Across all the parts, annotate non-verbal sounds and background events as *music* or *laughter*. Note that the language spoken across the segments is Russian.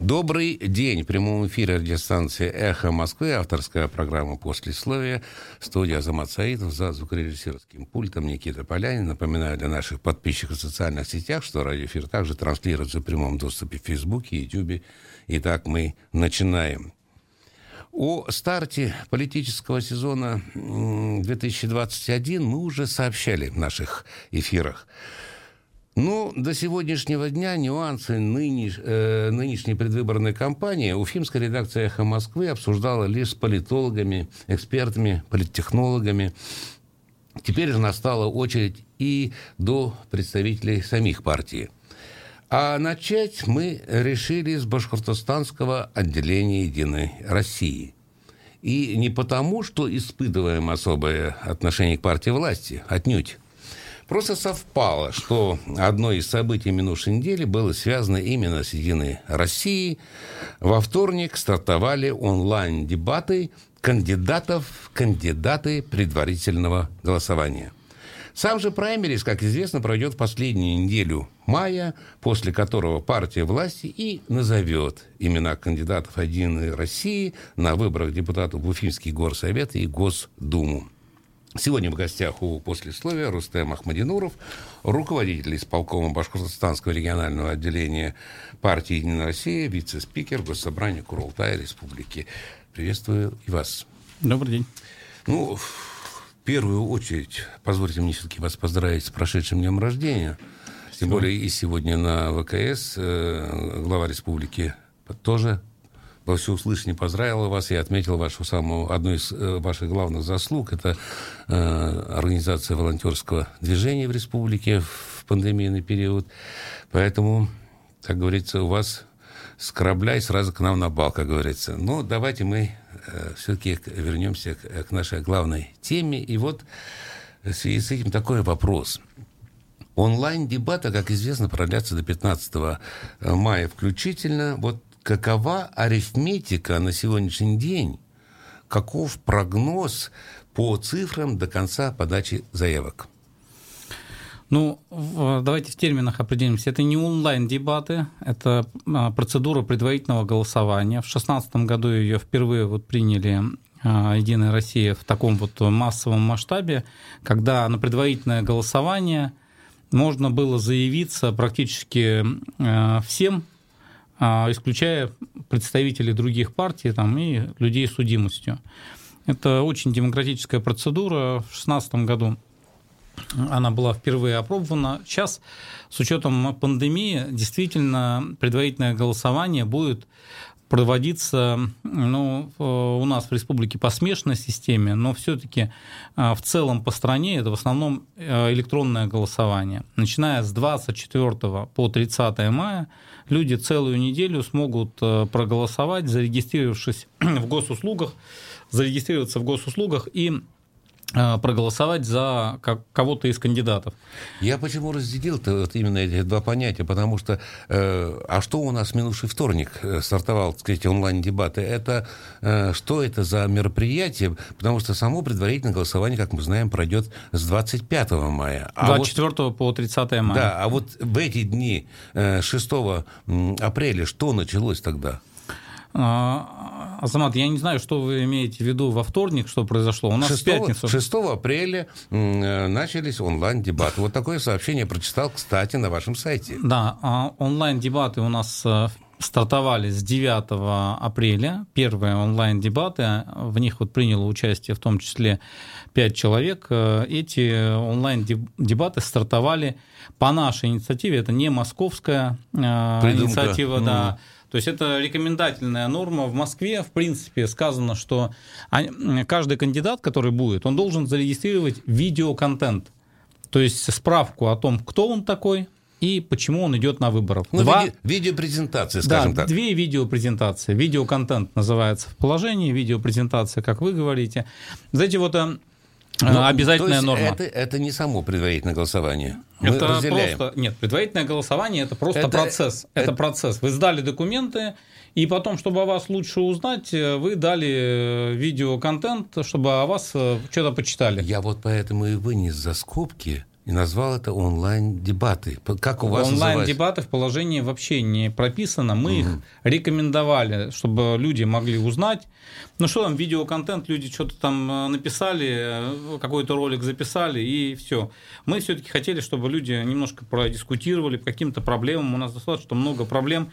Добрый день. В прямом эфире радиостанции «Эхо Москвы». Авторская программа «Послесловие». Студия Азамат Саидов за звукорежиссерским пультом Никита Полянин. Напоминаю для наших подписчиков в социальных сетях, что радиоэфир также транслируется в прямом доступе в Фейсбуке, Ютубе. Итак, мы начинаем. О старте политического сезона 2021 мы уже сообщали в наших эфирах. Ну, до сегодняшнего дня нюансы нынеш, э, нынешней предвыборной кампании уфимская редакция «Эхо Москвы» обсуждала лишь с политологами, экспертами, политтехнологами. Теперь же настала очередь и до представителей самих партий. А начать мы решили с башкортостанского отделения «Единой России». И не потому, что испытываем особое отношение к партии власти, отнюдь. Просто совпало, что одно из событий минувшей недели было связано именно с «Единой Россией». Во вторник стартовали онлайн-дебаты кандидатов, кандидаты предварительного голосования. Сам же праймерис, как известно, пройдет в последнюю неделю мая, после которого партия власти и назовет имена кандидатов «Единой России» на выборах депутатов в Уфимский горсовет и Госдуму. Сегодня в гостях у послесловия Рустем Ахмадинуров, руководитель исполкома Башкортостанского регионального отделения партии «Единая Россия», вице-спикер Госсобрания Курултая Республики. Приветствую и вас. Добрый день. Ну, в первую очередь, позвольте мне все-таки вас поздравить с прошедшим днем рождения. Тем более и сегодня на ВКС э, глава республики тоже во всеуслышание поздравила вас и отметил вашу самую, одну из э, ваших главных заслуг. Это э, организация волонтерского движения в республике в пандемийный период. Поэтому, как говорится, у вас с корабля и сразу к нам на бал, как говорится. Но давайте мы э, все-таки вернемся к, к нашей главной теме. И вот в связи с этим такой вопрос. Онлайн-дебаты, как известно, продлятся до 15 мая включительно. Вот какова арифметика на сегодняшний день, каков прогноз по цифрам до конца подачи заявок? Ну, давайте в терминах определимся. Это не онлайн-дебаты, это а, процедура предварительного голосования. В 2016 году ее впервые вот приняли а, Единая Россия в таком вот массовом масштабе, когда на предварительное голосование можно было заявиться практически а, всем исключая представителей других партий там, и людей с судимостью. Это очень демократическая процедура. В 2016 году она была впервые опробована. Сейчас, с учетом пандемии, действительно предварительное голосование будет проводиться ну, у нас в республике по смешанной системе, но все-таки а, в целом по стране это в основном э, электронное голосование. Начиная с 24 по 30 мая люди целую неделю смогут э, проголосовать, зарегистрировавшись *clears throat* в госуслугах, зарегистрироваться в госуслугах и проголосовать за кого-то из кандидатов. Я почему разделил вот именно эти два понятия, потому что, э, а что у нас минувший вторник э, стартовал, так сказать, онлайн-дебаты, это э, что это за мероприятие, потому что само предварительное голосование, как мы знаем, пройдет с 25 мая. А 24 вот, по 30 мая. Да, а вот в эти дни э, 6 апреля что началось тогда? А, Азамат, я не знаю, что вы имеете в виду во вторник, что произошло. У нас 6, в пятницу. 6 апреля э, начались онлайн-дебаты. Вот такое сообщение прочитал, кстати, на вашем сайте. Да, а онлайн-дебаты у нас э, стартовали с 9 апреля. Первые онлайн-дебаты, в них вот приняло участие в том числе 5 человек. Э, эти онлайн-дебаты стартовали по нашей инициативе. Это не московская Придумка. инициатива, да. То есть это рекомендательная норма. В Москве, в принципе, сказано, что каждый кандидат, который будет, он должен зарегистрировать видеоконтент. То есть справку о том, кто он такой, и почему он идет на выборы. Ну, Два... виде, видеопрезентации, скажем да, так. Две видеопрезентации. Видеоконтент называется в положении, видеопрезентация, как вы говорите. Знаете, вот э, ну, обязательная норма. Это, это не само предварительное голосование. Мы это разделяем. просто нет, предварительное голосование это просто это, процесс. Это, это процесс. Вы сдали документы, и потом, чтобы о вас лучше узнать, вы дали видеоконтент, чтобы о вас э, что-то почитали. Я вот поэтому и вынес за скобки и назвал это онлайн-дебаты. Как у вас Онлайн-дебаты в положении вообще не прописано. Мы угу. их рекомендовали, чтобы люди могли узнать. Ну что там, видеоконтент, люди что-то там э, написали, э, какой-то ролик записали, и все. Мы все-таки хотели, чтобы люди немножко продискутировали по каким-то проблемам. У нас достаточно много проблем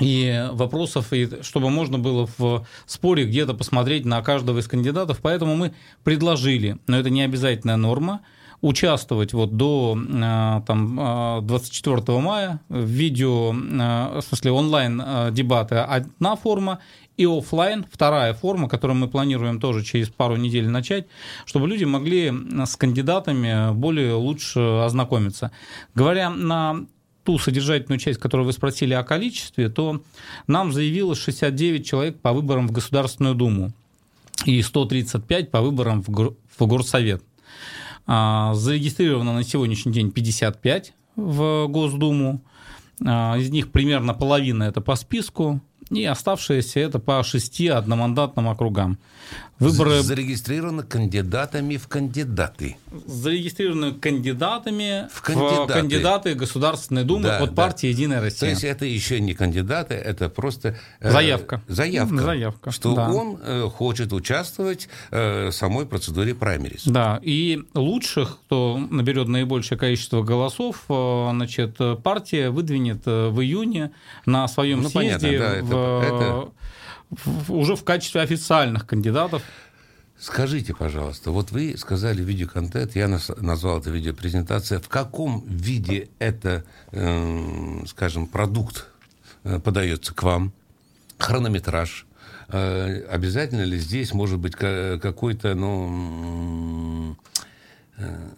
и вопросов, и чтобы можно было в споре где-то посмотреть на каждого из кандидатов. Поэтому мы предложили, но это не обязательная норма, участвовать вот до э, там, 24 э, мая в видео, э, в смысле онлайн-дебаты одна форма, и офлайн вторая форма, которую мы планируем тоже через пару недель начать, чтобы люди могли с кандидатами более лучше ознакомиться. Говоря на ту содержательную часть, которую вы спросили о количестве, то нам заявилось 69 человек по выборам в Государственную Думу и 135 по выборам в Горсовет. А, зарегистрировано на сегодняшний день 55 в Госдуму. А, из них примерно половина это по списку, и оставшиеся это по шести одномандатным округам. Выборы... Зарегистрированы кандидатами в кандидаты. Зарегистрированы кандидатами в кандидаты, в кандидаты Государственной Думы да, от да. партии «Единая Россия». То есть это еще не кандидаты, это просто... Э, заявка. Заявка. Заявка. Что да. он э, хочет участвовать э, в самой процедуре праймерис. Да, и лучших, кто наберет наибольшее количество голосов, э, значит, партия выдвинет э, в июне на своем ну, съезде понятно, да, в, это, это уже в качестве официальных кандидатов. Скажите, пожалуйста, вот вы сказали видеоконтент, я назвал это видеопрезентация. В каком виде это, э, скажем, продукт э, подается к вам? Хронометраж? Э, обязательно ли здесь может быть какой-то, ну, э,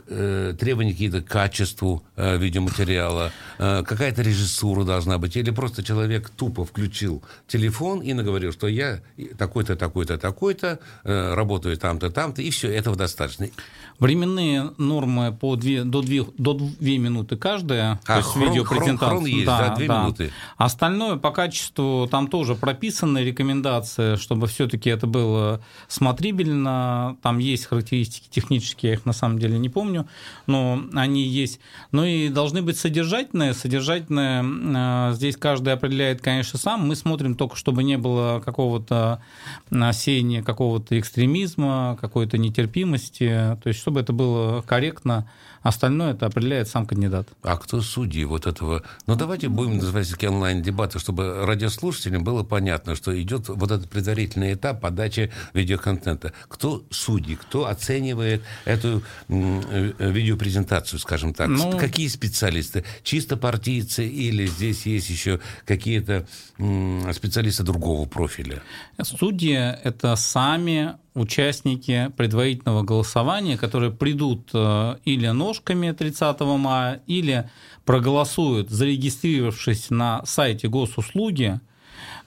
требования какие-то к качеству э, видеоматериала, э, какая-то режиссура должна быть, или просто человек тупо включил телефон и наговорил, что я такой-то, такой-то, такой-то, э, работаю там-то, там-то, и все, этого достаточно. Временные нормы по 2, до, 2, до 2 минуты каждая, а, то есть хрон, видеопрезентация. Хрон, хрон есть, да, да, 2 да. минуты. Остальное по качеству там тоже прописаны рекомендации, чтобы все-таки это было смотрибельно. Там есть характеристики технические, я их на самом деле не помню, но они есть. Ну и должны быть содержательные. Содержательные э, здесь каждый определяет, конечно, сам. Мы смотрим только, чтобы не было какого-то насеяния, какого-то экстремизма, какой-то нетерпимости. То есть, чтобы это было корректно Остальное это определяет сам кандидат. А кто судьи вот этого? Ну, давайте будем называть такие онлайн-дебаты, чтобы радиослушателям было понятно, что идет вот этот предварительный этап подачи видеоконтента. Кто судьи? Кто оценивает эту э, видеопрезентацию, скажем так? Ну, Какие специалисты? Чисто партийцы или здесь есть еще какие-то специалисты другого профиля? Судьи – это сами участники предварительного голосования, которые придут э, или ножками 30 мая, или проголосуют, зарегистрировавшись на сайте госуслуги,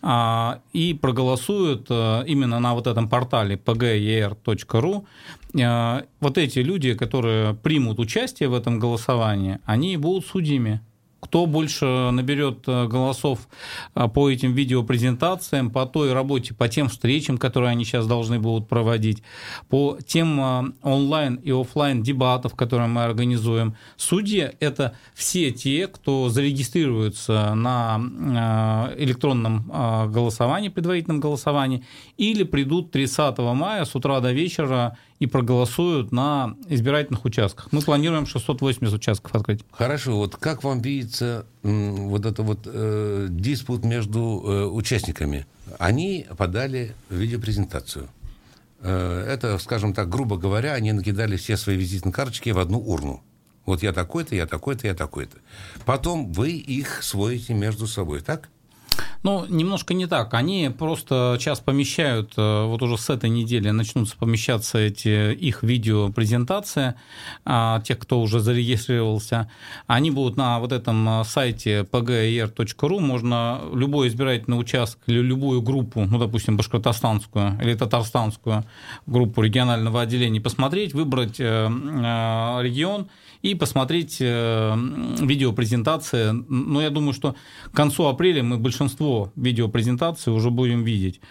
а, и проголосуют э, именно на вот этом портале pger.ru. Э, вот эти люди, которые примут участие в этом голосовании, они будут судьями кто больше наберет э, голосов э, по этим видеопрезентациям, по той работе, по тем встречам, которые они сейчас должны будут проводить, по тем э, онлайн и офлайн дебатов, которые мы организуем. Судьи – это все те, кто зарегистрируется на электронном голосовании, предварительном голосовании, или придут 30 мая с утра до вечера и проголосуют на избирательных участках. Мы планируем 680 участков открыть. Хорошо, вот как вам видится вот это вот э, диспут между э, участниками? Они подали видеопрезентацию. Э, это, скажем так, грубо говоря, они накидали все свои визитные карточки в одну урну. Вот я такой-то, я такой-то, я такой-то. Потом вы их своите между собой, так? Ну, немножко не так. Они просто сейчас помещают, э, вот уже с этой недели начнутся помещаться эти их видеопрезентации, а, тех, кто уже зарегистрировался. Они будут на вот этом э, сайте pgir.ru, можно любой избирательный участок или любую группу, ну, допустим, башкортостанскую или татарстанскую группу регионального отделения посмотреть, выбрать э, регион и посмотреть видеопрезентации. Но я думаю, что к концу апреля мы большинство видеопрезентаций уже будем видеть.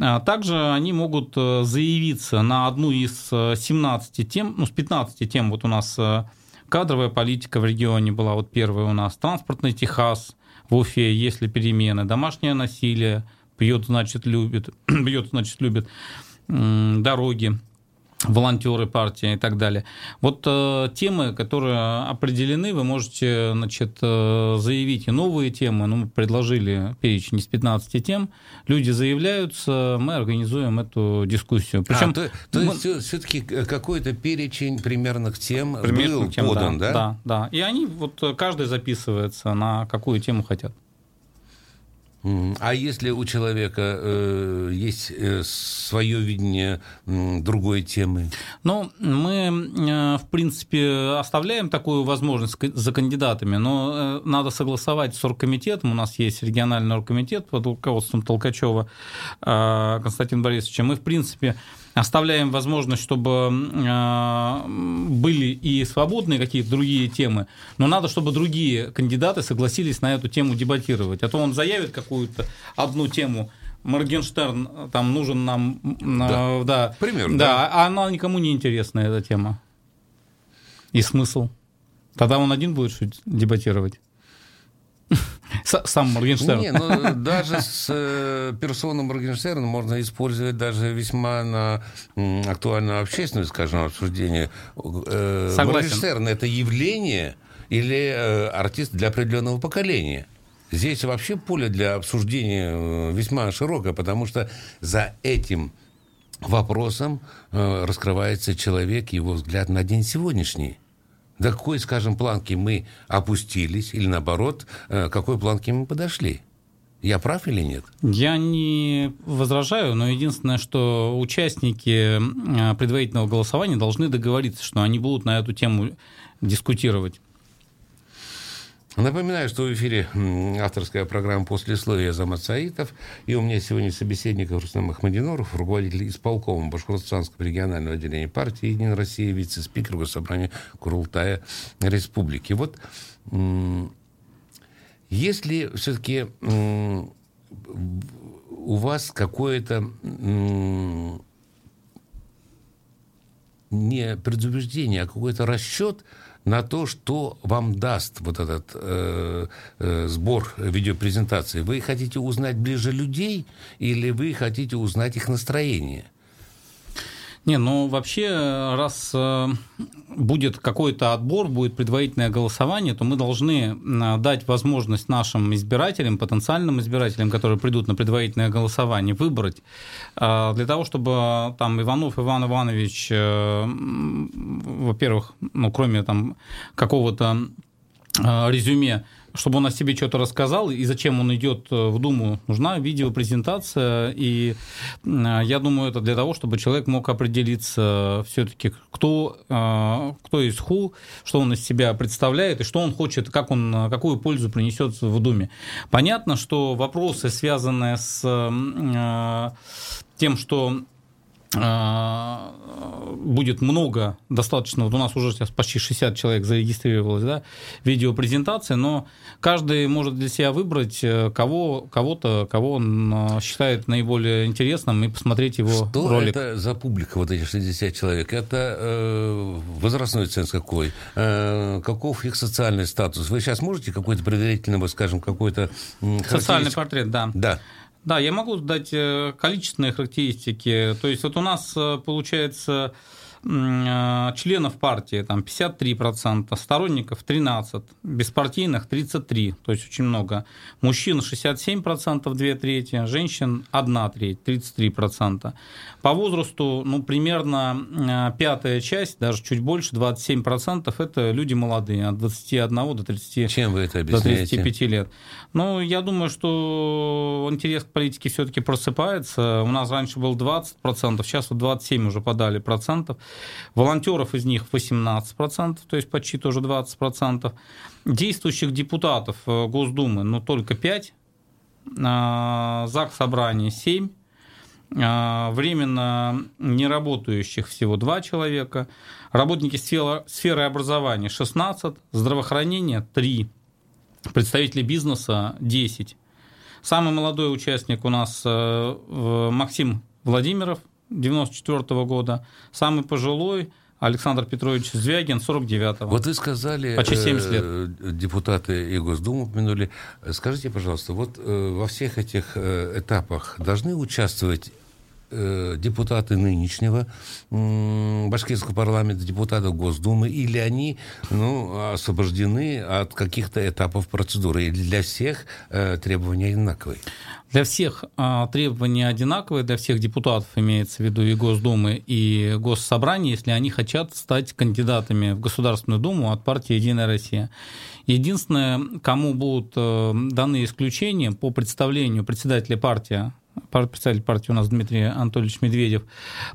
А также они могут заявиться на одну из 17 тем, ну, с 15 тем вот у нас кадровая политика в регионе была вот первая у нас, транспортный Техас в Уфе, есть ли перемены, домашнее насилие, пьет, значит, любит, *clears throat* бьет, значит, любит, дороги, волонтеры партии и так далее. Вот э, темы, которые определены, вы можете значит, э, заявить и новые темы. Ну, мы предложили перечень из 15 тем. Люди заявляются, мы организуем эту дискуссию. Причем, а, то, то мы... есть все-таки какой-то перечень примерных тем примерных был тем, подан, да, да? Да, да. И они, вот каждый записывается на какую тему хотят. А если у человека э, есть э, свое видение э, другой темы? Ну, мы, э, в принципе, оставляем такую возможность за кандидатами, но э, надо согласовать с оргкомитетом. У нас есть региональный оргкомитет под руководством Толкачева э, Константина Борисовича. Мы, в принципе, оставляем возможность, чтобы э, были и свободные какие-то другие темы, но надо, чтобы другие кандидаты согласились на эту тему дебатировать. А то он заявит какую-то одну тему, Моргенштерн там нужен нам, да, да, пример, да, да, а она никому не интересна эта тема и смысл. Тогда он один будет дебатировать. Сам Моргенштерн. Не, ну, даже с э, персоной Моргенштерна можно использовать даже весьма на актуальную общественную, скажем, обсуждение. Э, Согласен. Моргенштерн – это явление или э, артист для определенного поколения? Здесь вообще поле для обсуждения весьма широкое, потому что за этим вопросом раскрывается человек, его взгляд на день сегодняшний до какой, скажем, планки мы опустились, или наоборот, э, какой планки мы подошли. Я прав или нет? Я не возражаю, но единственное, что участники э, предварительного голосования должны договориться, что они будут на эту тему дискутировать. Напоминаю, что в эфире авторская программа «Послесловие» Замат Саитов. И у меня сегодня собеседник Рустам Ахмадиноров, руководитель исполкома Башкортостанского регионального отделения партии «Единая Россия», вице-спикер Госсобрания Курултая Республики. Вот если все-таки у вас какое-то не предубеждение, а какой-то расчет – на то, что вам даст вот этот э, э, сбор видеопрезентации. Вы хотите узнать ближе людей или вы хотите узнать их настроение? Не, ну вообще, раз э, будет какой-то отбор, будет предварительное голосование, то мы должны дать возможность нашим избирателям, потенциальным избирателям, которые придут на предварительное голосование, выбрать. Э, для того, чтобы там Иванов Иван Иванович, э, во-первых, ну кроме там какого-то резюме чтобы он о себе что-то рассказал, и зачем он идет э, в Думу, нужна видеопрезентация, и э, я думаю, это для того, чтобы человек мог определиться все-таки, кто, э, кто из ХУ, что он из себя представляет, и что он хочет, как он, какую пользу принесет в Думе. Понятно, что вопросы, связанные с тем, что будет много, достаточно, вот у нас уже сейчас почти 60 человек зарегистрировалось, да, видеопрезентации, но каждый может для себя выбрать э, кого, кого-то, кого он э, считает наиболее интересным и посмотреть его Что ролик. это за публика, вот эти 60 человек? Это э, возрастной ценз какой? Э, каков их социальный статус? Вы сейчас можете какой-то предварительный, скажем, какой-то... Социальный портрет, да. Да. Да, я могу дать э, количественные характеристики. То есть вот у нас э, получается членов партии там 53%, сторонников 13%, беспартийных 33%, то есть очень много. Мужчин 67%, 2 трети, женщин 1 треть, 33%. По возрасту, ну, примерно э, пятая часть, даже чуть больше, 27%, это люди молодые, от 21 до 30, Чем вы это до 35 лет. Ну, я думаю, что интерес к политике все-таки просыпается. У нас раньше был 20%, сейчас вот 27 уже подали процентов. Волонтеров из них 18%, то есть почти тоже 20%. Действующих депутатов э, Госдумы, ну, только 5. А, ЗАГС собрание 7. временно не работающих всего 2 человека, работники сферы образования 16, здравоохранения 3, представители бизнеса 10. Самый молодой участник у нас Максим Владимиров, 94 года, самый пожилой Александр Петрович Звягин, 49-го. Вот вы сказали, Почти 70 лет. Э, депутаты и Госдуму упомянули. Скажите, пожалуйста, вот э, во всех этих э, этапах должны участвовать депутаты нынешнего башкирского парламента, депутаты Госдумы, или они ну, освобождены от каких-то этапов процедуры? Или для всех требования одинаковые? Для всех а, требования одинаковые, для всех депутатов имеется в виду и Госдумы, и Госсобрания, если они хотят стать кандидатами в Государственную Думу от партии «Единая Россия». Единственное, кому будут э, даны исключения по представлению председателя партии представитель партии у нас Дмитрий Анатольевич Медведев,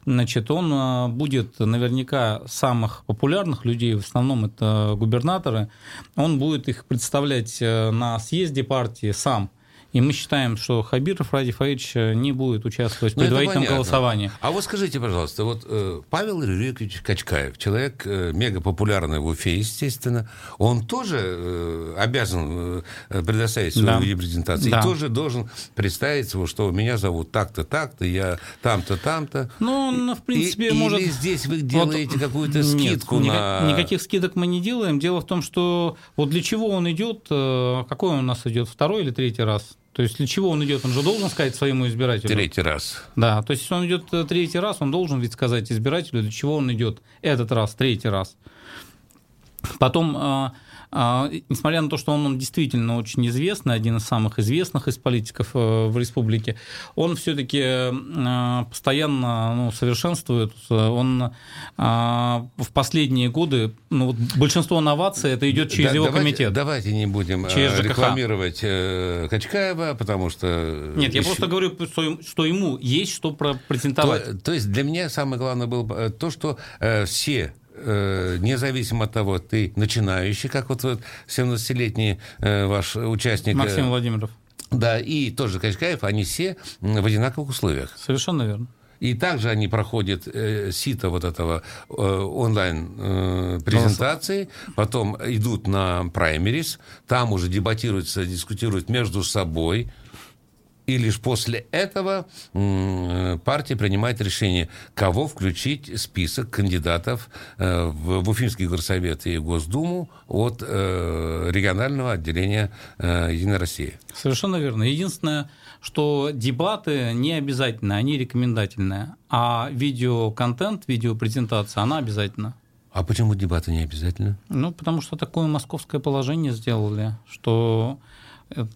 значит, он э, будет наверняка самых популярных людей, в основном это губернаторы, он будет их представлять э, на съезде партии сам – и мы считаем, что Хабиров Ради Фаидович э, не будет участвовать в ну, предварительном голосовании. А вот скажите, пожалуйста, вот э, Павел Рюрикович Качкаев, человек э, мега популярный в Уфе, естественно, он тоже э, обязан э, предоставить свою да. репрезентацию. Да. И тоже должен представить его, что меня зовут так-то, так-то, я там-то, там-то. Ну, он, в принципе, и, может... Или здесь вы делаете вот... какую-то скидку Нет, на... Никаких скидок мы не делаем. Дело в том, что вот для чего он идет, э, какой он у нас идет, второй или третий раз? То есть для чего он идет? Он же должен сказать своему избирателю. Третий раз. Да, то есть если он идет э, третий раз, он должен ведь сказать избирателю, для чего он идет этот раз, третий раз. Потом а, несмотря на то, что он действительно очень известный, один из самых известных из политиков э, в республике, он все-таки э, постоянно ну, совершенствует. Он а, в последние годы, ну, вот большинство новаций это идет через да, его давайте, комитет. Давайте не будем через э, рекламировать Качкаева, потому что... Нет, я еще... просто говорю, что, что ему есть что презентовать. То, то есть для меня самое главное было то, что все Э, независимо от того, ты начинающий, как вот 17-летний э, ваш участник. Максим Владимиров. Да, и тоже Качкаев, они все в одинаковых условиях. Совершенно верно. И также они проходят э, сито вот этого э, онлайн э, презентации, потом идут на праймерис, там уже дебатируются, дискутируют между собой, и лишь после этого партия принимает решение, кого включить в список кандидатов э, в Уфимский горсовет и Госдуму от э, регионального отделения э, Единой России. Совершенно верно. Единственное, что дебаты не обязательны, они рекомендательные, а видеоконтент, видеопрезентация, она обязательна. А почему дебаты не обязательно? Ну, потому что такое московское положение сделали, что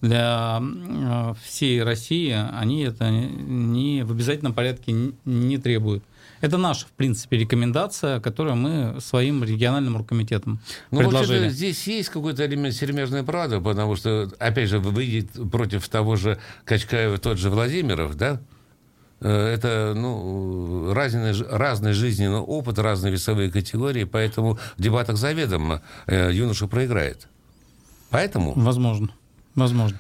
для э, всей России они это не в обязательном порядке не требуют. Это наша, в принципе, рекомендация, которую мы своим региональным оргкомитетом ну, предложили. здесь есть какой-то элемент сермяжной правды, потому что, опять же, выйдет против того же Качкаева тот же Владимиров, да? Э, это ну, разный, разный жизненный опыт, разные весовые категории, поэтому в дебатах заведомо э, юноша проиграет. Поэтому... Возможно. Возможно.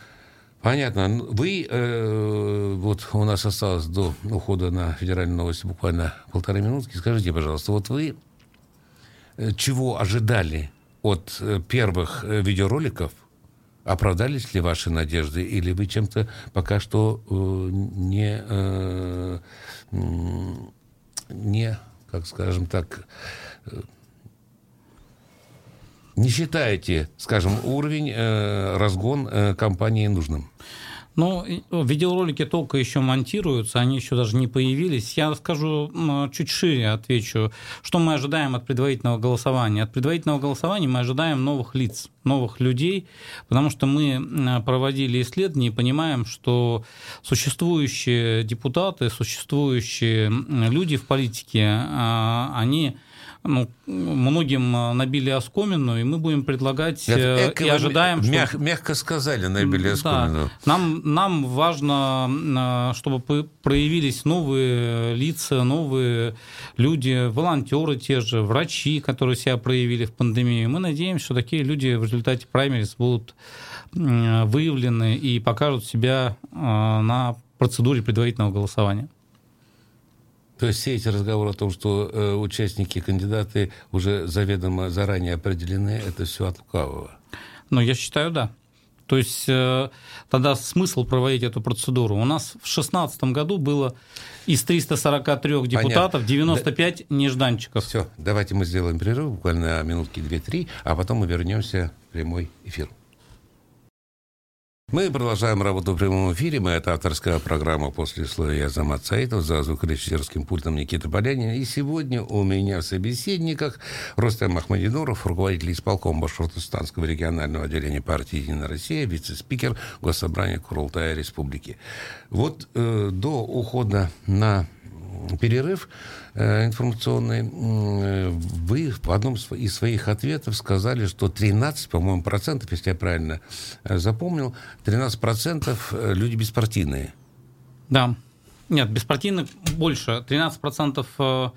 Понятно. Ну, вы, э, вот у нас осталось до ухода на федеральные новости буквально полторы минутки. Скажите, пожалуйста, вот вы э, чего ожидали от э, первых э, видеороликов? Оправдались ли ваши надежды? Или вы чем-то пока что э, не, э, не, как скажем так, не считаете, скажем, уровень, э, разгон э, компании нужным? Ну, видеоролики только еще монтируются, они еще даже не появились. Я скажу чуть шире, отвечу. Что мы ожидаем от предварительного голосования? От предварительного голосования мы ожидаем новых лиц, новых людей, потому что мы проводили исследования и понимаем, что существующие депутаты, существующие люди в политике, а, они ну, многим э, набили оскомину, и мы будем предлагать Это э, и ожидаем... Мяг, что... Мягко сказали, набили оскомину. Да. Нам, нам важно, э, чтобы проявились новые лица, новые люди, волонтеры те же, врачи, которые себя проявили в пандемии. Мы надеемся, что такие люди в результате праймерис будут выявлены и покажут себя на процедуре предварительного голосования. То есть все эти разговоры о том, что э, участники, кандидаты уже заведомо заранее определены, это все от лукавого? Ну, я считаю, да. То есть э, тогда смысл проводить эту процедуру. У нас в 2016 году было из 343 депутатов Понятно. 95 да. нежданчиков. Все, давайте мы сделаем перерыв, буквально минутки 2-3, а потом мы вернемся в прямой эфир. Мы продолжаем работу в прямом эфире. Мы это авторская программа «После слоя Азамат Саитов» за звукорежиссерским пультом Никита Полянин. И сегодня у меня в собеседниках Рустам Ахмадинуров, руководитель исполкома Башкортостанского регионального отделения партии «Единая Россия», вице-спикер Госсобрания Курултая Республики. Вот э, до ухода на перерыв э, информационный, э, вы в одном из своих ответов сказали, что 13, по-моему, процентов, если я правильно э, запомнил, 13 процентов люди беспартийные. Да. Нет, беспартийных больше. 13%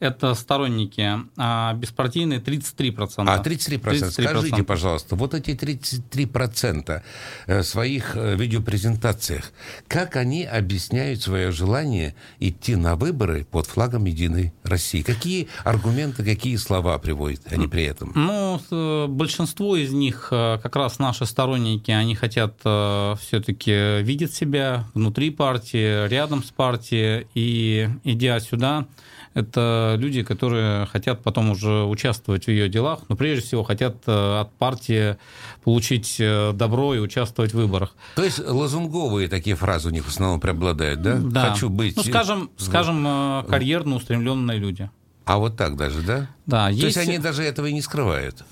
это сторонники, а беспартийные 33%. А, 33%. 33%. Скажите, пожалуйста, вот эти 33% в своих видеопрезентациях, как они объясняют свое желание идти на выборы под флагом Единой России? Какие аргументы, какие слова приводят они при этом? Ну, большинство из них, э, как раз наши сторонники, они хотят э, все-таки видеть себя внутри партии, рядом с партией, и идя сюда, это люди, которые хотят потом уже участвовать в ее делах, но прежде всего хотят э, от партии получить э, добро и участвовать в выборах. То есть лозунговые такие фразы у них в основном преобладают, да? Да. Хочу быть... Ну, скажем, скажем э, карьерно устремленные люди. А вот так даже, да? Да. То есть, есть они даже этого и не скрывают?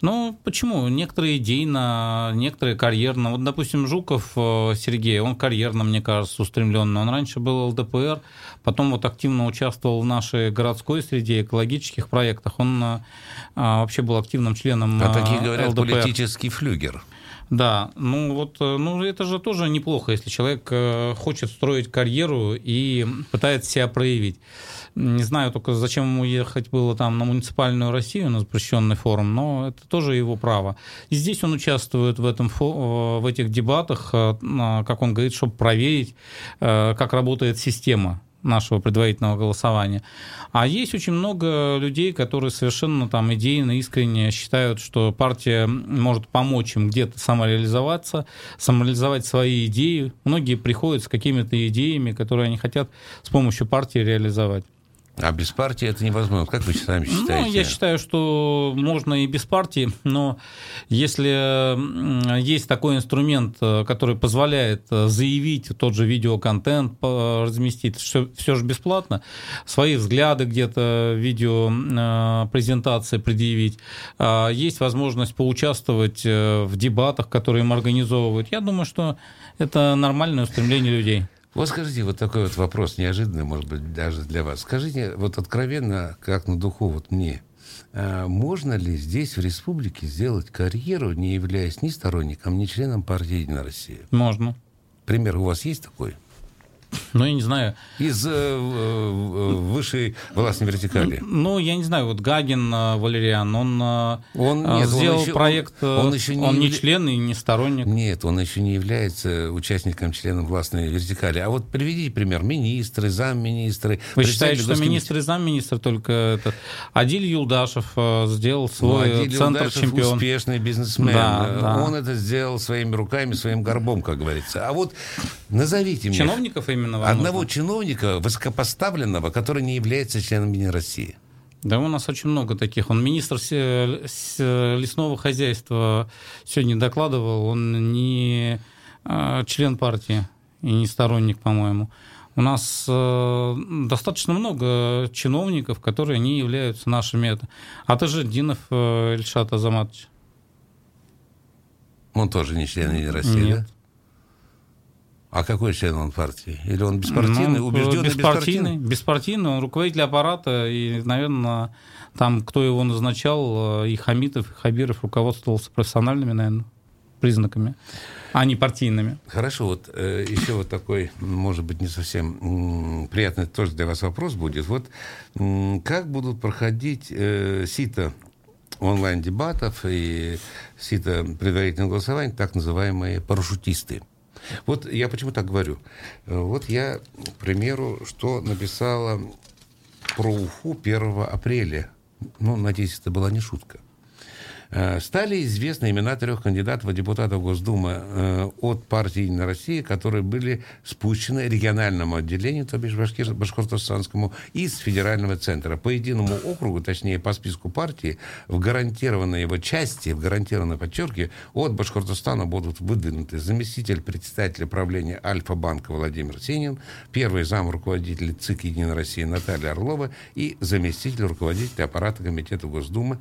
Ну, почему? Некоторые идейно, некоторые карьерно. Вот, допустим, Жуков Сергей, он карьерно, мне кажется, устремленный. Он раньше был ЛДПР, потом вот активно участвовал в нашей городской среде, экологических проектах. Он а, вообще был активным членом А такие говорят ЛДПР. политический флюгер. Да, ну вот, э, ну это же тоже неплохо, если человек э, хочет строить карьеру и пытается себя проявить. Не знаю только, зачем ему ехать было там на муниципальную Россию, на запрещенный форум, но это тоже его право. И здесь он участвует в, этом, в этих дебатах, э, как он говорит, чтобы проверить, как работает система нашего предварительного голосования. А есть очень много людей, которые совершенно там идейно, искренне считают, что партия может помочь им где-то самореализоваться, самореализовать свои идеи. Многие приходят с какими-то идеями, которые они хотят с помощью партии реализовать. А без партии это невозможно. Как вы сами считаете? Ну, я считаю, что можно и без партии, но если есть такой инструмент, э, который позволяет э, заявить тот же видеоконтент, разместить, все, все же бесплатно, свои взгляды где-то, видео э, презентации предъявить, а есть возможность поучаствовать в дебатах, которые им организовывают, я думаю, что это нормальное устремление людей. Вот скажите, вот такой вот вопрос неожиданный, может быть, даже для вас. Скажите, вот откровенно, как на духу, вот мне, а можно ли здесь, в республике, сделать карьеру, не являясь ни сторонником, ни членом партии «Единая Россия»? Можно. Пример у вас есть такой? Ну, я не знаю. Из э, э, высшей властной вертикали. Ну, я не знаю, вот Гагин э, Валериан, он, э, он нет, сделал он еще, проект, он, он, еще не, он не член и не сторонник. Нет, он еще не является участником, членом властной вертикали. А вот приведите пример. Министры, замминистры. Вы считаете, что министр и замминистр только это... Адиль Юлдашев сделал свой ну, Адиль центр Юлдашев чемпион. успешный бизнесмен. Да, да. Он это сделал своими руками, своим горбом, как говорится. А вот назовите мне... Чиновников именно вам Одного нужно? чиновника, высокопоставленного, который не является членом Единой России. Да, у нас очень много таких. Он министр лесного хозяйства сегодня докладывал, он не а, член партии и не сторонник, по-моему. У нас э, достаточно много чиновников, которые не являются нашими. Это. А ты же Динов э, Ильшат Азаматович. Он тоже не член России, Нет. да? А какой член он партии? Или он беспартийный, ну, убежденный беспартийный, беспартийный? Беспартийный, он руководитель аппарата, и, наверное, там, кто его назначал, э, и Хамитов, и Хабиров руководствовался профессиональными, наверное, признаками, а не партийными. Хорошо, вот э, еще вот такой, может быть, не совсем приятный тоже для вас вопрос будет. Вот как будут проходить э, сито онлайн-дебатов и сито предварительного голосования так называемые парашютисты? Вот я почему так говорю. Вот я, к примеру, что написала про Уфу 1 апреля. Ну, надеюсь, это была не шутка. Э, стали известны имена трех кандидатов в депутаты Госдумы э, от партии «Единая Россия», которые были спущены региональному отделению, то бишь Башкир, Башкортостанскому, из федерального центра. По единому округу, точнее, по списку партии, в гарантированной его части, в гарантированной подчерке, от Башкортостана будут выдвинуты заместитель председателя правления Альфа-банка Владимир Сенин, первый зам руководителя ЦИК «Единая Россия» Наталья Орлова и заместитель руководителя аппарата Комитета Госдумы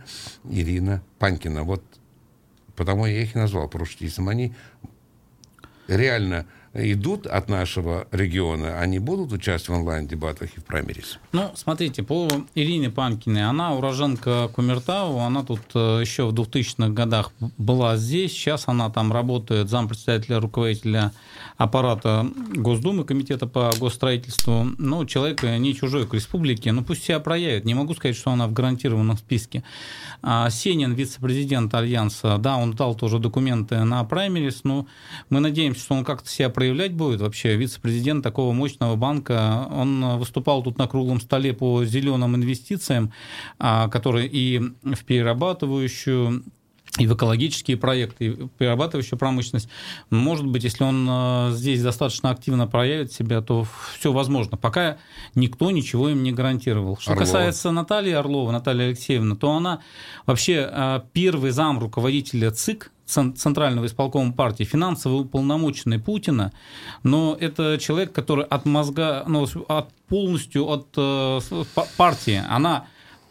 Ирина Панкина. Вот потому я их и назвал проштистом. Они реально идут от нашего региона, они будут участвовать в онлайн-дебатах и в праймерис? Ну, смотрите, по Ирине Панкиной, она уроженка Кумертау, она тут э, еще в 2000-х годах была здесь, сейчас она там работает зампредседателя, руководителя аппарата Госдумы, комитета по госстроительству. Ну, человек не чужой к республике, ну пусть себя проявит. Не могу сказать, что она в гарантированном списке. А Сенин, вице-президент Альянса, да, он дал тоже документы на праймерис, но мы надеемся, что он как-то себя проявлять будет. Вообще, вице-президент такого мощного банка, он выступал тут на круглом столе по зеленым инвестициям, а, которые и в перерабатывающую и в экологические проекты, и в перерабатывающую промышленность. Может быть, если он э, здесь достаточно активно проявит себя, то все возможно. Пока никто ничего им не гарантировал. Что Орлова. касается Натальи Орлова, Натальи Алексеевны, то она вообще э, первый зам руководителя ЦИК, Центрального исполкома партии, финансово уполномоченный Путина, но это человек, который от мозга, ну, от, полностью от э, партии, она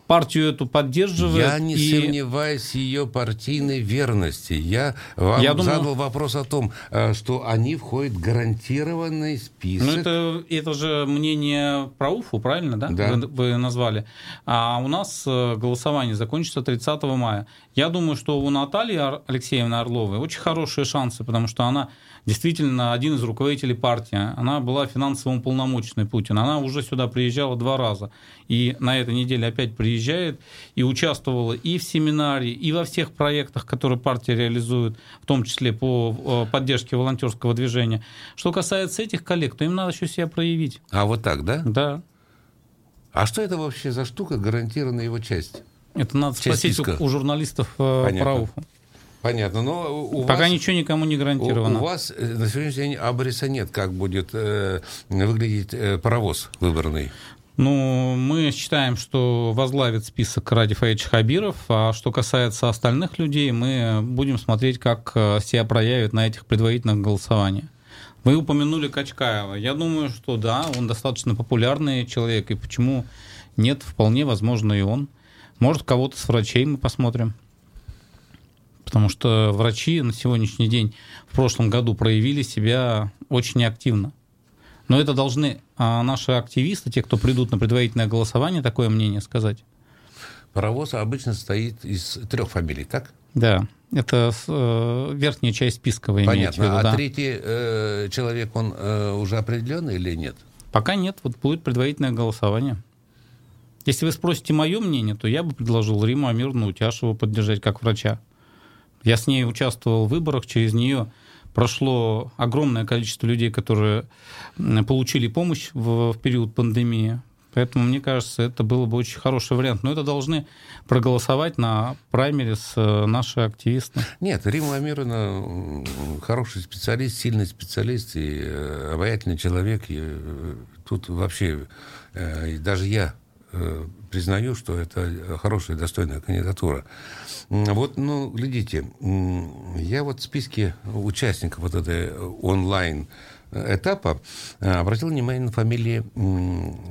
партию эту поддерживает. Я не и... сомневаюсь в ее партийной верности. Я вам Я думаю... задал вопрос о том, э, что они входят в гарантированный список. Ну, это, это же мнение про УФУ, правильно, да? да. Вы, вы назвали. А у нас э, голосование закончится 30 мая. Я думаю, что у Натальи Алексеевны Орловой очень хорошие шансы, потому что она действительно один из руководителей партии. Она была финансовым полномочной Путина. Она уже сюда приезжала два раза. И на этой неделе опять приезжает и участвовала и в семинаре, и во всех проектах, которые партия реализует, в том числе по э, поддержке волонтерского движения. Что касается этих коллег, то им надо еще себя проявить. А вот так, да? Да. А что это вообще за штука, гарантированная его часть? Это надо часть спросить у, у журналистов э, Понятно. про УФУ. Понятно, но у Пока вас, ничего никому не гарантировано. У, у вас э, на сегодняшний день абриса нет, как будет э, выглядеть э, паровоз выбранный. Ну, мы считаем, что возглавит список Ради Фаевич Хабиров, а что касается остальных людей, мы будем смотреть, как э, себя проявят на этих предварительных голосованиях. Вы упомянули Качкаева. Я думаю, что да, он достаточно популярный человек, и почему нет, вполне возможно и он. Может, кого-то с врачей мы посмотрим потому что врачи на сегодняшний день в прошлом году проявили себя очень активно. Но это должны а, наши активисты, те, кто придут на предварительное голосование, такое мнение сказать. Паровоз обычно состоит из трех фамилий, так? Да, это э, верхняя часть списка вы Понятно. имеете в виду. А да. третий э, человек, он э, уже определенный или нет? Пока нет, вот будет предварительное голосование. Если вы спросите мое мнение, то я бы предложил Риму Амировну Утяшеву поддержать как врача. Я с ней участвовал в выборах, через нее прошло огромное количество людей, которые получили помощь в, в период пандемии. Поэтому, мне кажется, это было бы очень хороший вариант. Но это должны проголосовать на праймерис э, наши активисты. Нет, Рима Амировна хороший специалист, сильный специалист и э, обаятельный человек. И э, тут вообще даже я признаю, что это хорошая, достойная кандидатура. Вот, ну, глядите, я вот в списке участников вот этой онлайн этапа э, обратил внимание на фамилии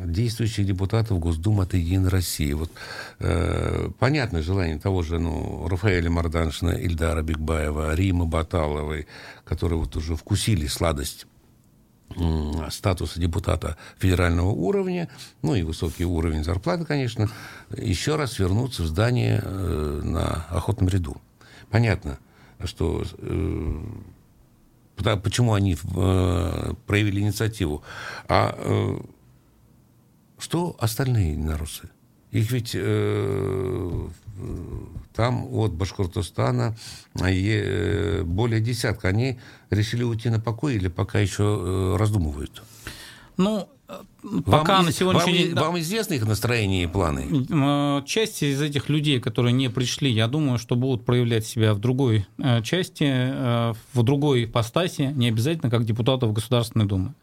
действующих депутатов Госдумы от «Единой России». Вот, э, понятное желание того же ну, Рафаэля Марданшина, Ильдара Бигбаева, Римы Баталовой, которые вот уже вкусили сладость статуса депутата федерального уровня, ну и высокий уровень зарплаты, конечно, еще раз вернуться в здание э, на охотном ряду. Понятно, что э, почему они э, проявили инициативу. А что остальные единорусы? Их ведь э, там от Башкортостана э, более десятка. Они решили уйти на покой или пока еще э, раздумывают? Ну, Пока вам, на сегодняшний вам, день... Вам известны их настроения и планы? Часть из этих людей, которые не пришли, я думаю, что будут проявлять себя в другой э, части, э, в другой ипостаси, не обязательно как депутатов Государственной Думы.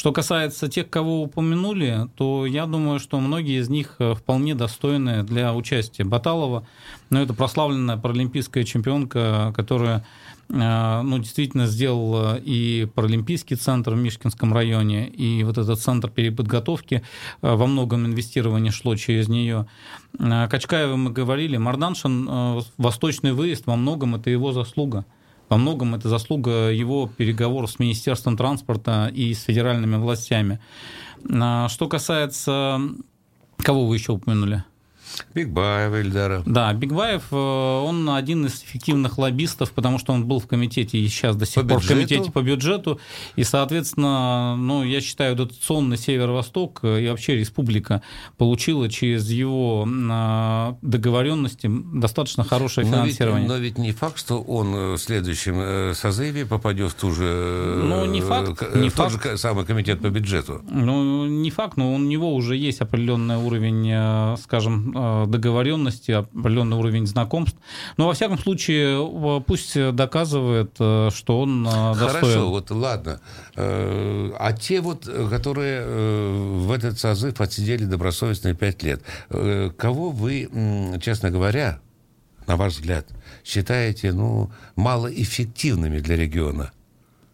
Что касается тех, кого упомянули, то я думаю, что многие из них э, вполне достойны для участия. Баталова, ну, это прославленная паралимпийская чемпионка, которая Э, ну, действительно сделал э, и Паралимпийский центр в Мишкинском районе, и вот этот центр переподготовки э, во многом инвестирование шло через нее. Качкаева мы говорили, Марданшин, восточный выезд, во многом это его заслуга. Во многом это заслуга его переговоров с Министерством транспорта и с федеральными властями. Что касается... Кого вы еще упомянули? Бигбаев Ильдара. Да, Бигбаев, э, он один из эффективных лоббистов, потому что он был в комитете и сейчас до сих по пор бюджету? в комитете по бюджету. И, соответственно, ну, я считаю, дотационный Северо-Восток и вообще республика получила через его э, договоренности достаточно хорошее но финансирование. Ведь, но ведь не факт, что он в следующем э, созыве попадет в ту же... Ну, не факт. Не в факт. тот же самый комитет по бюджету. Ну, не факт, но у него уже есть определенный уровень, скажем, Э, договоренности, определенный уровень знакомств. Но, во всяком случае, пусть доказывает, э, что он э, достоин. Хорошо, вот ладно. А те вот, которые в этот созыв отсидели добросовестно пять лет, кого вы, честно говоря, на ваш взгляд, считаете ну, малоэффективными для региона?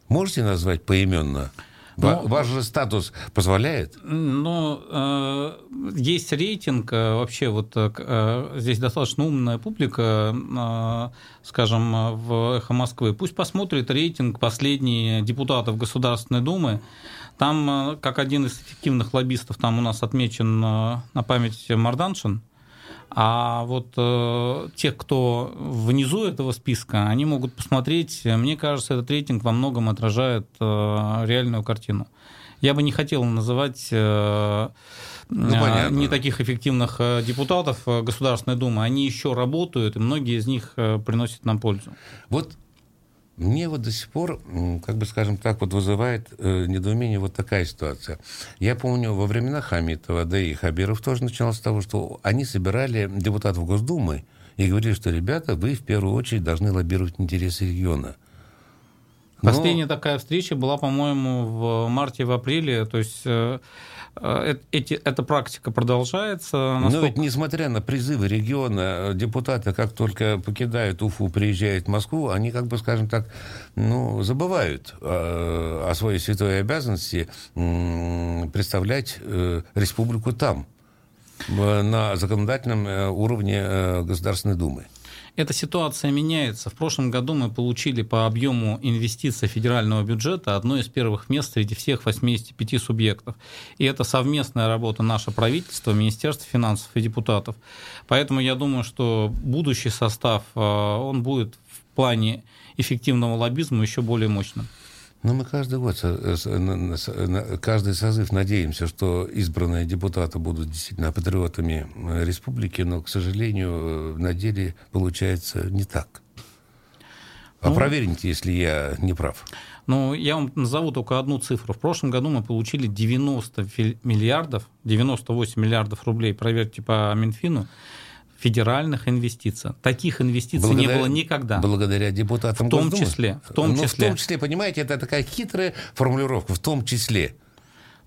Можете назвать поименно? Но, Ваш же статус позволяет? Ну, э, есть рейтинг. Э, вообще, вот э, здесь достаточно умная публика, э, скажем, в «Эхо Москвы». Пусть посмотрит рейтинг последний депутатов Государственной Думы. Там, э, как один из эффективных лоббистов, там у нас отмечен э, на память Марданшин – а вот э, тех, кто внизу этого списка, они могут посмотреть. Мне кажется, этот рейтинг во многом отражает э, реальную картину. Я бы не хотел называть э, ну, э, не таких эффективных э, депутатов э, Государственной Думы. Они еще работают, и многие из них приносят нам пользу. Вот мне вот до сих пор, как бы скажем так, вот вызывает э, недоумение вот такая ситуация. Я помню, во времена Хамитова, да и Хабиров тоже начинал с того, что они собирали депутатов Госдумы и говорили, что, ребята, вы в первую очередь должны лоббировать интересы региона. Но... Последняя такая встреча была, по-моему, в марте, в апреле, то есть Э, эти, эта практика продолжается. Насколько... Но ведь несмотря на призывы региона, депутаты, как только покидают Уфу, приезжают в Москву, они, как бы, скажем так, ну, забывают о, э, о своей святой обязанности представлять э, республику там, на законодательном уровне Государственной Думы. Эта ситуация меняется. В прошлом году мы получили по объему инвестиций федерального бюджета одно из первых мест среди всех 85 субъектов. И это совместная работа наше правительство, Министерство финансов и депутатов. Поэтому я думаю, что будущий состав, э, он будет в плане эффективного лоббизма еще более мощным. Но мы каждый год, каждый созыв надеемся, что избранные депутаты будут действительно патриотами э, республики, но, к сожалению, э, на деле получается не так. А ну, проверьте, если я не прав. Ну, я вам назову только одну цифру. В прошлом году мы получили 90 миллиардов, 98 миллиардов рублей, проверьте по Минфину, федеральных инвестиций. Таких инвестиций благодаря, не было никогда. Благодаря депутатам В том Госдумы. числе. В том, ну, числе. в том числе, понимаете, это такая хитрая формулировка, в том числе.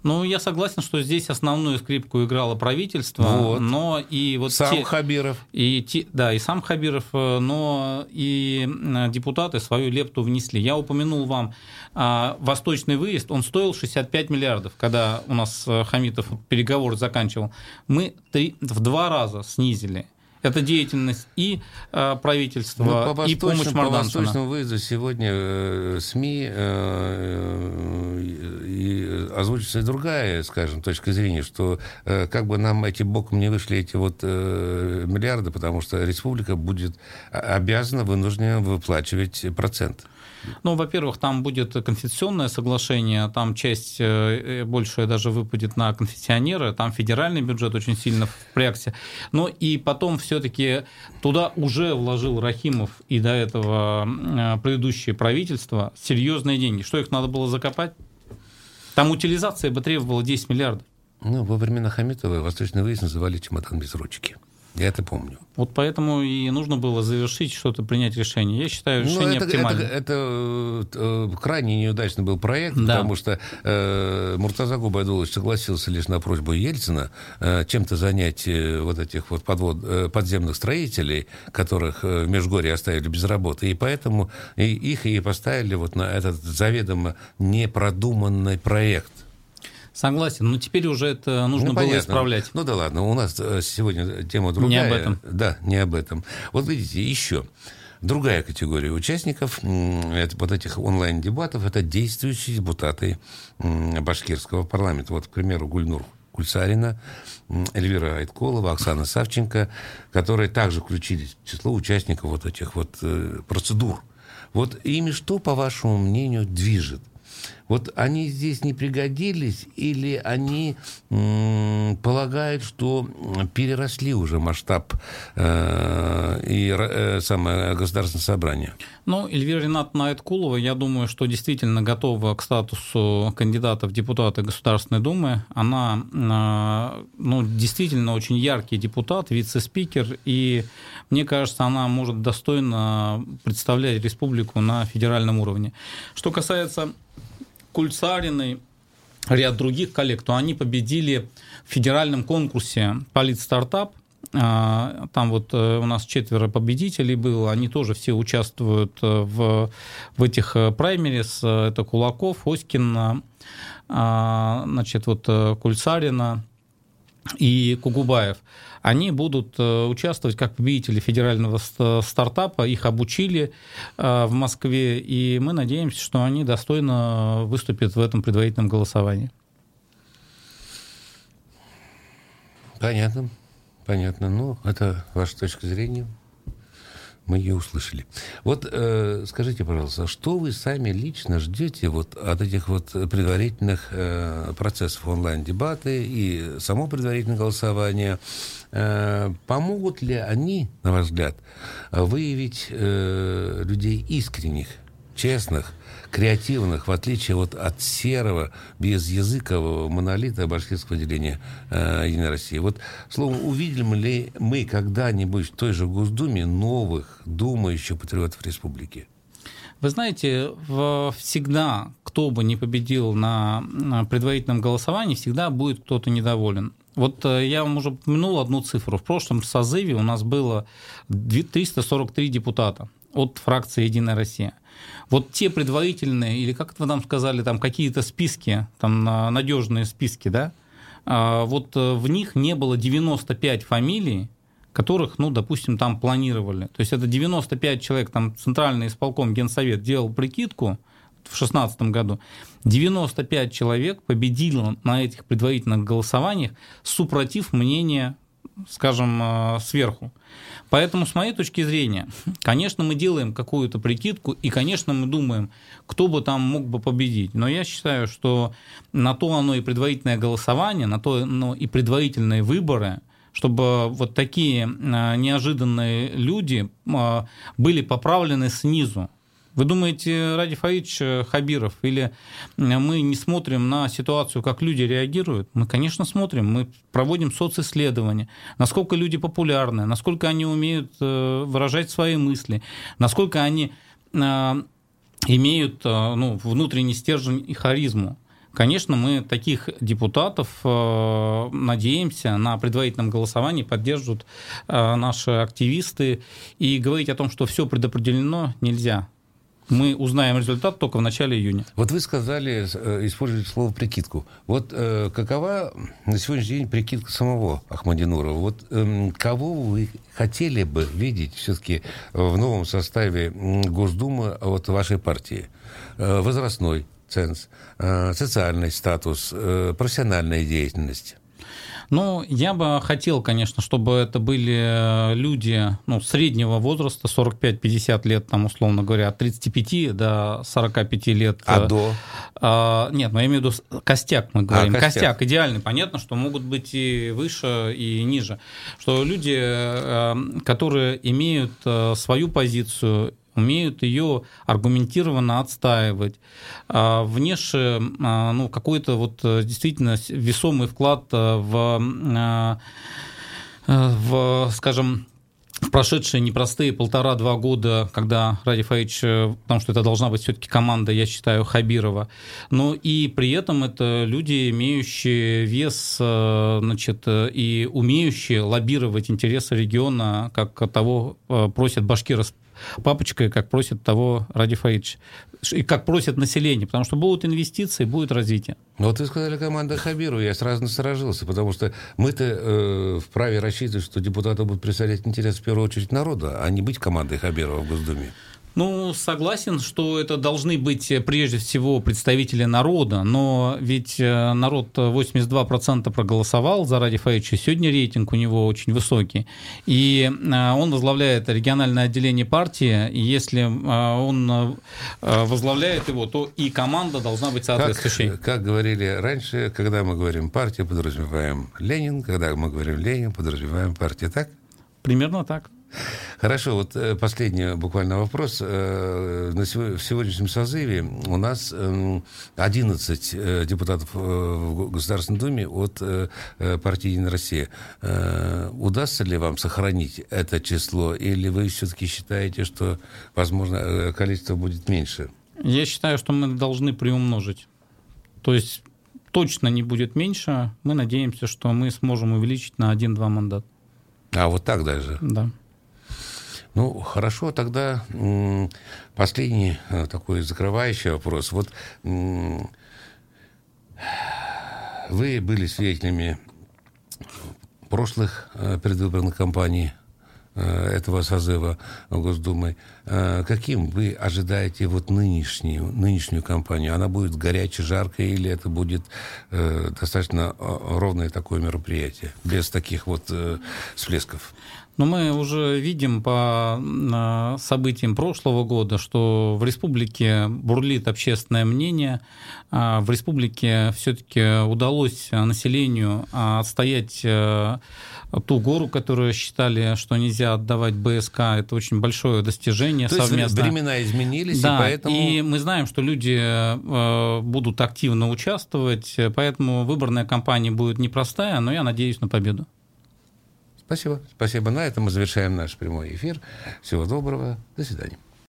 Ну, я согласен, что здесь основную скрипку играло правительство, вот. но и вот сам те, Хабиров. И те, да, и сам Хабиров, э, но и депутаты свою лепту внесли. Я упомянул вам а, восточный выезд, он стоил 65 миллиардов, когда у нас э, Хамитов переговоры заканчивал. Мы три, в два раза снизили это деятельность и э, правительства, ну, и помощь Мардансона. По восточному выезду сегодня э, СМИ э, и озвучится и другая, скажем, точка зрения, что э, как бы нам эти боком не вышли эти вот э, миллиарды, потому что республика будет обязана, вынуждена выплачивать процент. Ну, во-первых, там будет конфессионное соглашение, там часть э, большая даже выпадет на конфессионеры, там федеральный бюджет очень сильно впрягся. Но и потом все-таки туда уже вложил Рахимов и до этого предыдущее правительство серьезные деньги. Что их надо было закопать? Там утилизация бы требовала 10 миллиардов. Ну, во времена Хамитова Восточный выезд называли чемодан без ручки. Я это помню. Вот поэтому и нужно было завершить что-то, принять решение. Я считаю, ну, решение это, оптимальное. Это, это, это крайне неудачный был проект, да. потому что э, Муртаза Губайдулович согласился лишь на просьбу Ельцина э, чем-то занять э, вот этих вот подвод, э, подземных строителей, которых э, в Межгорье оставили без работы, и поэтому и, их и поставили вот на этот заведомо непродуманный проект. Согласен, но теперь уже это нужно ну, было понятно. исправлять. Ну да ладно, у нас э, сегодня тема другая. Не об этом. Да, не об этом. Вот видите, еще другая категория участников это, вот этих онлайн-дебатов, это действующие депутаты башкирского парламента. Вот, к примеру, Гульнур Кульсарина, Эльвира Айтколова, Оксана Савченко, которые также включились в число участников вот этих вот э, процедур. Вот ими что, по вашему мнению, движет? Вот они здесь не пригодились или они полагают, что переросли уже масштаб э, и э, самое государственное собрание? Ну, Эльвира Ринатовна Айткулова, я думаю, что действительно готова к статусу кандидата в депутаты Государственной Думы. Она э, ну, действительно очень яркий депутат, вице-спикер, и мне кажется, она может достойно представлять республику на федеральном уровне. Что касается Кульцариной, ряд других коллег, то они победили в федеральном конкурсе «Политстартап». А, там вот э, у нас четверо победителей было, они тоже все участвуют э, в, в этих э, праймерис. Это Кулаков, Оськин, а, значит, вот Кульцарина и Кугубаев они будут э, участвовать как победители федерального стартапа, их обучили э, в Москве, и мы надеемся, что они достойно выступят в этом предварительном голосовании. Понятно, понятно. Ну, это ваша точка зрения мы ее услышали. Вот э, скажите, пожалуйста, что вы сами лично ждете вот от этих вот предварительных э, процессов онлайн-дебаты и само предварительное голосование? Э, помогут ли они, на ваш взгляд, выявить э, людей искренних, честных, креативных, в отличие вот от серого, безязыкового монолита башкирского отделения э, Единой России. Вот, слово, увидим ли мы когда-нибудь в той же Госдуме новых, думающих патриотов республики? Вы знаете, всегда, кто бы ни победил на предварительном голосовании, всегда будет кто-то недоволен. Вот э, я вам уже упомянул одну цифру. В прошлом созыве у нас было 343 депутата от фракции «Единая Россия». Вот те предварительные, или как вы нам сказали, там какие-то списки, там надежные списки, да, а, вот э, в них не было 95 фамилий, которых, ну, допустим, там планировали. То есть это 95 человек, там Центральный исполком Генсовет делал прикидку в 2016 году. 95 человек победило на этих предварительных голосованиях, супротив мнения, скажем, э, сверху. Поэтому, с моей точки зрения, конечно, мы делаем какую-то прикидку, и, конечно, мы думаем, кто бы там мог бы победить. Но я считаю, что на то оно и предварительное голосование, на то оно и предварительные выборы, чтобы вот такие а, неожиданные люди а, были поправлены снизу. Вы думаете, Ради Фаидович э, Хабиров, или мы не смотрим на ситуацию, как люди реагируют? Мы, конечно, смотрим. Мы проводим социсследования. Насколько люди популярны, насколько они умеют э, выражать свои мысли, насколько они э, имеют ну, внутренний стержень и харизму. Конечно, мы таких депутатов э, надеемся на предварительном голосовании поддержат э, наши активисты. И говорить о том, что все предопределено, нельзя мы узнаем результат только в начале июня. Вот вы сказали, э, используете слово «прикидку». Вот э, какова на сегодняшний день прикидка самого Ахмадинурова? Вот э, кого вы хотели бы видеть все-таки в новом составе Госдумы от вашей партии? Э, возрастной ценз, э, социальный статус, э, профессиональная деятельность? Ну, я бы хотел, конечно, чтобы это были люди ну, среднего возраста, 45-50 лет, там, условно говоря, от 35 до 45 лет. А до? А, нет, ну, я имею в виду костяк, мы говорим. А, костяк. костяк идеальный. Понятно, что могут быть и выше, и ниже. Что люди, э, которые имеют э, свою позицию, умеют ее аргументированно отстаивать, а, внесшие а, ну, какой-то вот э, действительно весомый вклад э, в, а, э, в скажем, в прошедшие непростые полтора-два года, когда Ради Фаич, потому что это должна быть все-таки команда, я считаю, Хабирова, но и при этом это люди, имеющие вес, значит, и умеющие лоббировать интересы региона, как того просят башкиров папочкой, как просит того Ради Фаидович, и как просит население, потому что будут инвестиции, будет развитие. Ну, вот вы сказали команда Хабиру, я сразу насторожился, потому что мы-то э, вправе рассчитывать, что депутаты будут представлять интерес в первую очередь народа, а не быть командой Хабирова в Госдуме. Ну, согласен, что это должны быть э, прежде всего представители народа, но ведь э, народ 82% проголосовал за Ради Фаевича, сегодня рейтинг у него очень высокий, и э, он возглавляет региональное отделение партии, и если он возглавляет его, то и команда должна быть соответствующей. Как, как говорили раньше, когда мы говорим партия, подразумеваем Ленин, когда мы говорим Ленин, подразумеваем партия, так? Примерно так. Хорошо, вот э, последний буквально вопрос. Э, на в сегодняшнем созыве у нас 11 э, депутатов в Государственной Думе от партии «Единая Россия». Удастся ли вам сохранить это число, или вы все-таки считаете, что, возможно, количество будет меньше? Я считаю, что мы должны приумножить. То есть точно не будет меньше. Мы надеемся, что мы сможем увеличить на 1-2 мандата. А вот так даже? Да. Ну, хорошо, тогда последний э, такой закрывающий вопрос. Вот вы были свидетелями прошлых э, предвыборных кампаний э, этого созыва Госдумы. Каким вы ожидаете вот нынешнюю, нынешнюю кампанию? Она будет горячей, жаркой или это будет достаточно ровное такое мероприятие, без таких вот всплесков? Но мы уже видим по событиям прошлого года, что в республике бурлит общественное мнение. А в республике все-таки удалось населению отстоять э, ту гору, которую считали, что нельзя отдавать БСК. Это очень большое достижение То совместно. Есть времена изменились, да, и поэтому... и мы знаем, что люди э, будут активно участвовать, поэтому выборная кампания будет непростая, но я надеюсь на победу. Спасибо. Спасибо. На этом мы завершаем наш прямой эфир. Всего доброго. До свидания.